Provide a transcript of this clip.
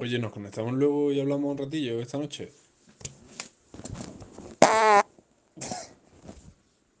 Oye, ¿nos conectamos luego y hablamos un ratillo esta noche?